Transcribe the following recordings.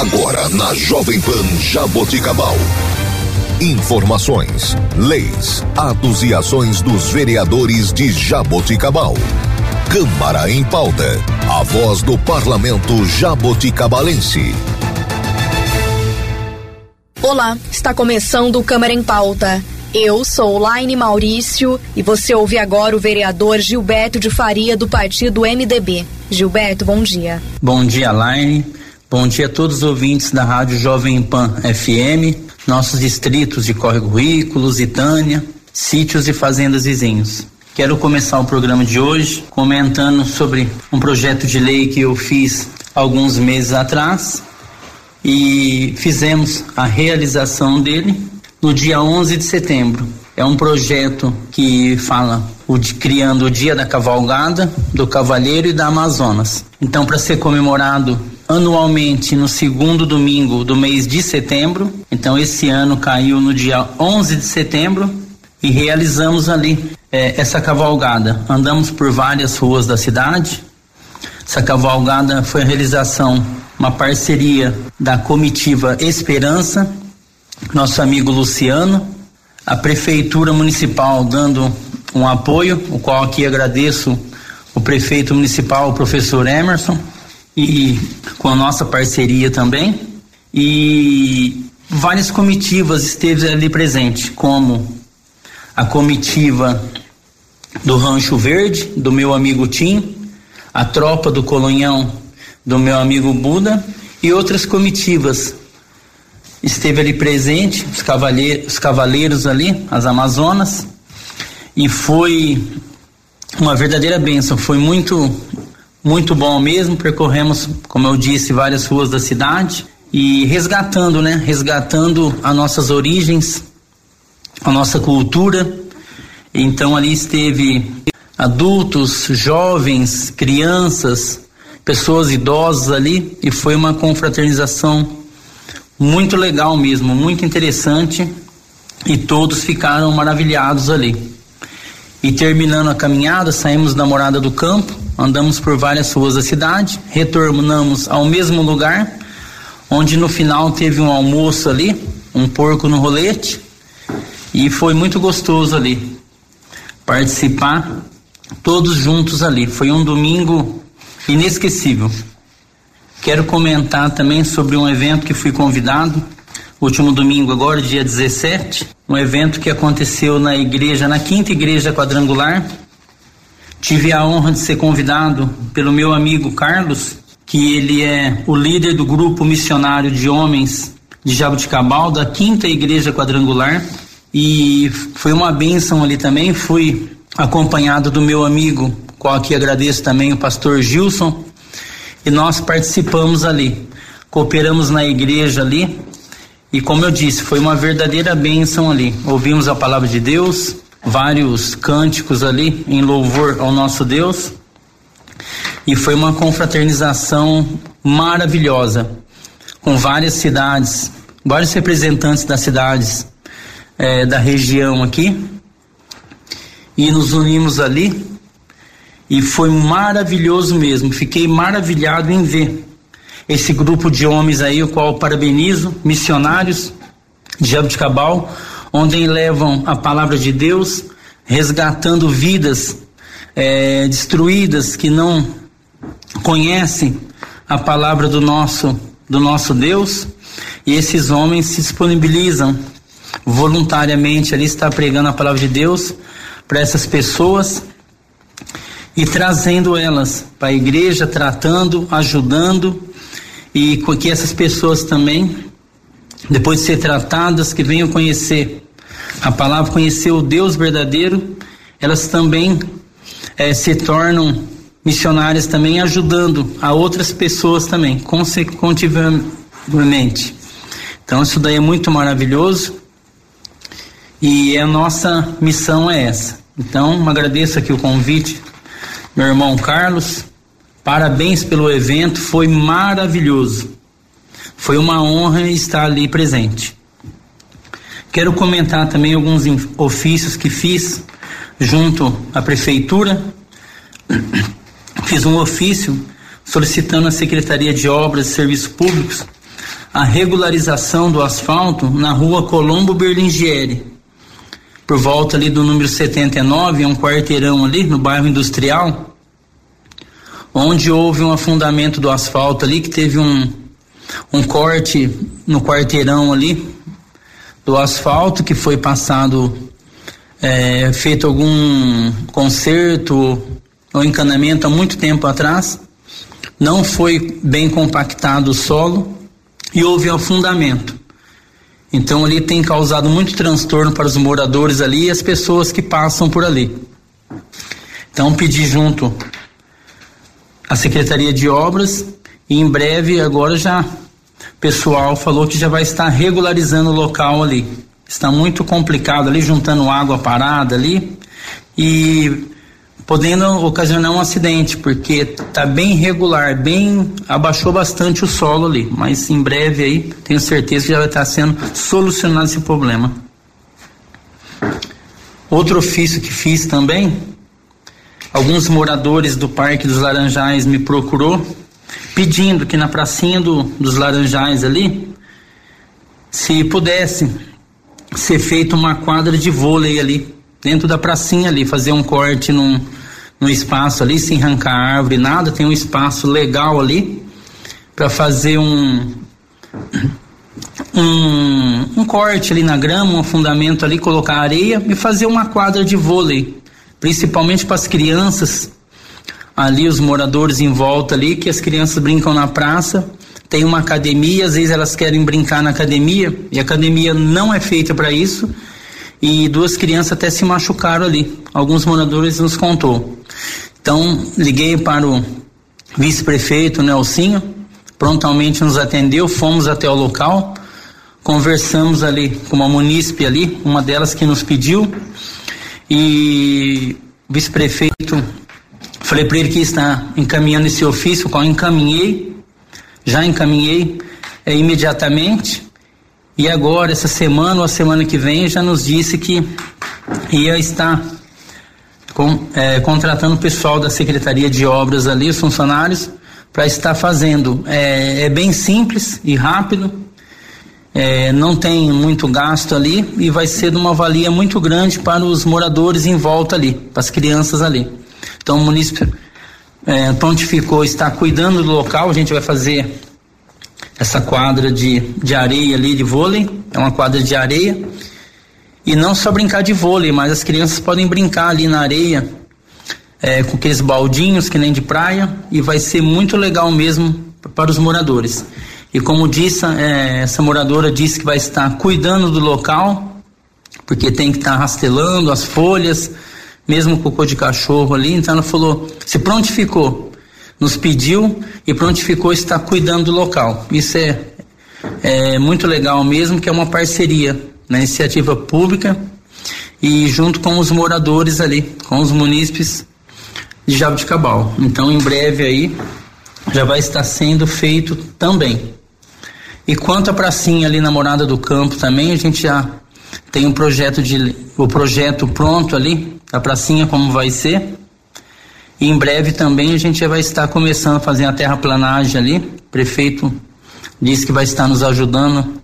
Agora na Jovem Pan Jaboticabal. Informações, leis, atos e ações dos vereadores de Jaboticabal. Câmara em pauta. A voz do parlamento jaboticabalense. Olá, está começando o Câmara em Pauta. Eu sou Laine Maurício e você ouve agora o vereador Gilberto de Faria do partido MDB. Gilberto, bom dia. Bom dia, Laine. Bom dia a todos os ouvintes da Rádio Jovem Pan FM, nossos distritos de Córrego Rico, Lusitânia, sítios e fazendas vizinhos. Quero começar o programa de hoje comentando sobre um projeto de lei que eu fiz alguns meses atrás e fizemos a realização dele no dia 11 de setembro. É um projeto que fala o de, criando o Dia da Cavalgada, do Cavalheiro e da Amazonas. Então, para ser comemorado anualmente no segundo domingo do mês de setembro. Então, esse ano caiu no dia 11 de setembro e realizamos ali eh, essa cavalgada. Andamos por várias ruas da cidade. Essa cavalgada foi a realização, uma parceria da comitiva Esperança, nosso amigo Luciano, a Prefeitura Municipal dando um apoio, o qual aqui agradeço o prefeito municipal, o professor Emerson, e com a nossa parceria também. E várias comitivas esteve ali presente, como a comitiva do Rancho Verde, do meu amigo Tim, a tropa do Colonhão, do meu amigo Buda e outras comitivas. Esteve ali presente, os cavaleiros, os cavaleiros ali, as Amazonas, e foi uma verdadeira bênção. Foi muito, muito bom mesmo. Percorremos, como eu disse, várias ruas da cidade e resgatando, né? Resgatando as nossas origens, a nossa cultura. Então ali esteve adultos, jovens, crianças, pessoas idosas ali e foi uma confraternização muito legal mesmo, muito interessante e todos ficaram maravilhados ali. E terminando a caminhada, saímos da morada do campo, andamos por várias ruas da cidade, retornamos ao mesmo lugar, onde no final teve um almoço ali, um porco no rolete, e foi muito gostoso ali participar todos juntos ali. Foi um domingo inesquecível. Quero comentar também sobre um evento que fui convidado, último domingo agora, dia 17, um evento que aconteceu na igreja, na quinta igreja quadrangular. Tive a honra de ser convidado pelo meu amigo Carlos, que ele é o líder do grupo missionário de homens de Jabuticabal, da quinta igreja quadrangular. E foi uma bênção ali também. Fui acompanhado do meu amigo, qual aqui agradeço também, o pastor Gilson, e nós participamos ali, cooperamos na igreja ali, e como eu disse, foi uma verdadeira bênção ali. Ouvimos a palavra de Deus, vários cânticos ali em louvor ao nosso Deus, e foi uma confraternização maravilhosa, com várias cidades, vários representantes das cidades eh, da região aqui, e nos unimos ali. E foi maravilhoso mesmo. Fiquei maravilhado em ver esse grupo de homens aí, o qual parabenizo, missionários de Jabuticabal, onde levam a palavra de Deus, resgatando vidas é, destruídas que não conhecem a palavra do nosso do nosso Deus. E esses homens se disponibilizam voluntariamente ali está pregando a palavra de Deus para essas pessoas e trazendo elas para a igreja, tratando, ajudando e que essas pessoas também, depois de ser tratadas, que venham conhecer a palavra, conhecer o Deus verdadeiro, elas também eh, se tornam missionárias também, ajudando a outras pessoas também, consecutivamente. Então isso daí é muito maravilhoso e a nossa missão é essa. Então agradeço aqui o convite meu irmão Carlos. Parabéns pelo evento, foi maravilhoso. Foi uma honra estar ali presente. Quero comentar também alguns ofícios que fiz junto à prefeitura. Fiz um ofício solicitando à Secretaria de Obras e Serviços Públicos a regularização do asfalto na rua Colombo Berlingieri. Por volta ali do número 79, é um quarteirão ali no bairro industrial, onde houve um afundamento do asfalto ali, que teve um, um corte no quarteirão ali do asfalto que foi passado, é, feito algum conserto ou encanamento há muito tempo atrás. Não foi bem compactado o solo e houve afundamento. Então ali tem causado muito transtorno para os moradores ali e as pessoas que passam por ali. Então pedi junto à Secretaria de Obras e em breve agora já pessoal falou que já vai estar regularizando o local ali. Está muito complicado ali, juntando água parada ali e podendo ocasionar um acidente, porque tá bem irregular, bem abaixou bastante o solo ali, mas em breve aí tenho certeza que já vai estar sendo solucionado esse problema. Outro ofício que fiz também, alguns moradores do Parque dos Laranjais me procurou pedindo que na pracinha do, dos Laranjais ali se pudesse ser feita uma quadra de vôlei ali dentro da pracinha ali, fazer um corte num no espaço ali, sem arrancar árvore, nada, tem um espaço legal ali para fazer um, um, um corte ali na grama, um fundamento ali, colocar areia e fazer uma quadra de vôlei, principalmente para as crianças ali, os moradores em volta ali, que as crianças brincam na praça. Tem uma academia, às vezes elas querem brincar na academia e a academia não é feita para isso e duas crianças até se machucaram ali. Alguns moradores nos contou. Então, liguei para o vice-prefeito Nelsinho, prontamente nos atendeu, fomos até o local, conversamos ali com uma munícipe ali, uma delas que nos pediu, e o vice-prefeito, falei para ele que está encaminhando esse ofício, qual encaminhei, já encaminhei é, imediatamente, e agora, essa semana ou a semana que vem, já nos disse que ia estar com, é, contratando o pessoal da Secretaria de Obras ali, os funcionários, para estar fazendo. É, é, bem simples e rápido, é, não tem muito gasto ali e vai ser de uma valia muito grande para os moradores em volta ali, para as crianças ali. Então o município é, prontificou, está cuidando do local, a gente vai fazer essa quadra de, de areia ali de vôlei, é uma quadra de areia. E não só brincar de vôlei, mas as crianças podem brincar ali na areia é, com aqueles baldinhos que nem de praia e vai ser muito legal mesmo para os moradores. E como disse, é, essa moradora disse que vai estar cuidando do local, porque tem que estar rastelando as folhas, mesmo cocô de cachorro ali. Então ela falou, se prontificou nos pediu e prontificou estar cuidando do local. Isso é, é muito legal mesmo, que é uma parceria na iniciativa pública e junto com os moradores ali, com os munícipes de Jabuticabal. Então, em breve aí já vai estar sendo feito também. E quanto à pracinha ali na Morada do Campo também, a gente já tem um projeto de o projeto pronto ali, a pracinha como vai ser. E em breve também a gente vai estar começando a fazer a terraplanagem ali. O prefeito disse que vai estar nos ajudando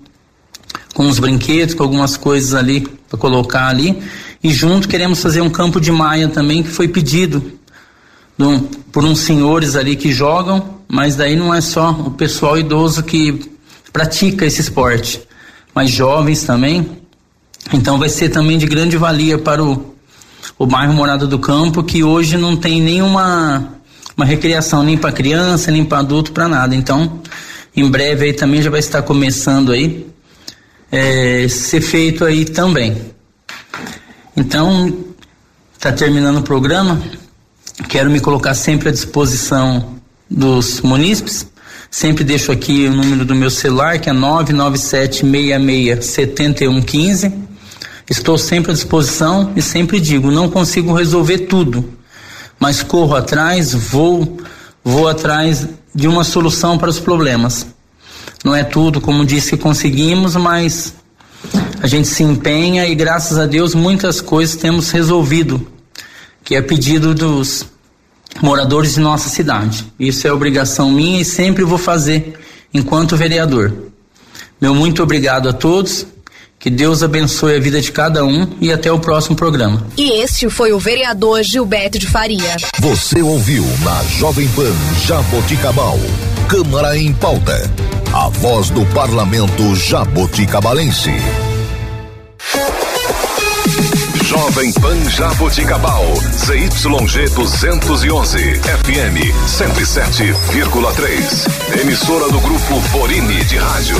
com os brinquedos, com algumas coisas ali para colocar ali. E junto queremos fazer um campo de maia também que foi pedido do, por uns senhores ali que jogam, mas daí não é só o pessoal idoso que pratica esse esporte, mas jovens também. Então vai ser também de grande valia para o o bairro Morada do Campo, que hoje não tem nenhuma uma recreação nem para criança, nem para adulto, para nada. Então, em breve aí também já vai estar começando aí é, ser feito aí também. Então, está terminando o programa. Quero me colocar sempre à disposição dos munícipes. Sempre deixo aqui o número do meu celular, que é 997667115 Estou sempre à disposição e sempre digo, não consigo resolver tudo, mas corro atrás, vou, vou atrás de uma solução para os problemas. Não é tudo, como disse, que conseguimos, mas a gente se empenha e graças a Deus muitas coisas temos resolvido, que é pedido dos moradores de nossa cidade. Isso é obrigação minha e sempre vou fazer enquanto vereador. Meu muito obrigado a todos. Que Deus abençoe a vida de cada um e até o próximo programa. E este foi o vereador Gilberto de Faria. Você ouviu na Jovem Pan Jaboticabal. Câmara em pauta. A voz do parlamento jaboticabalense. Jovem Pan Jaboticabal, ZYG 211, FM 107,3. Emissora do grupo Borini de Rádio.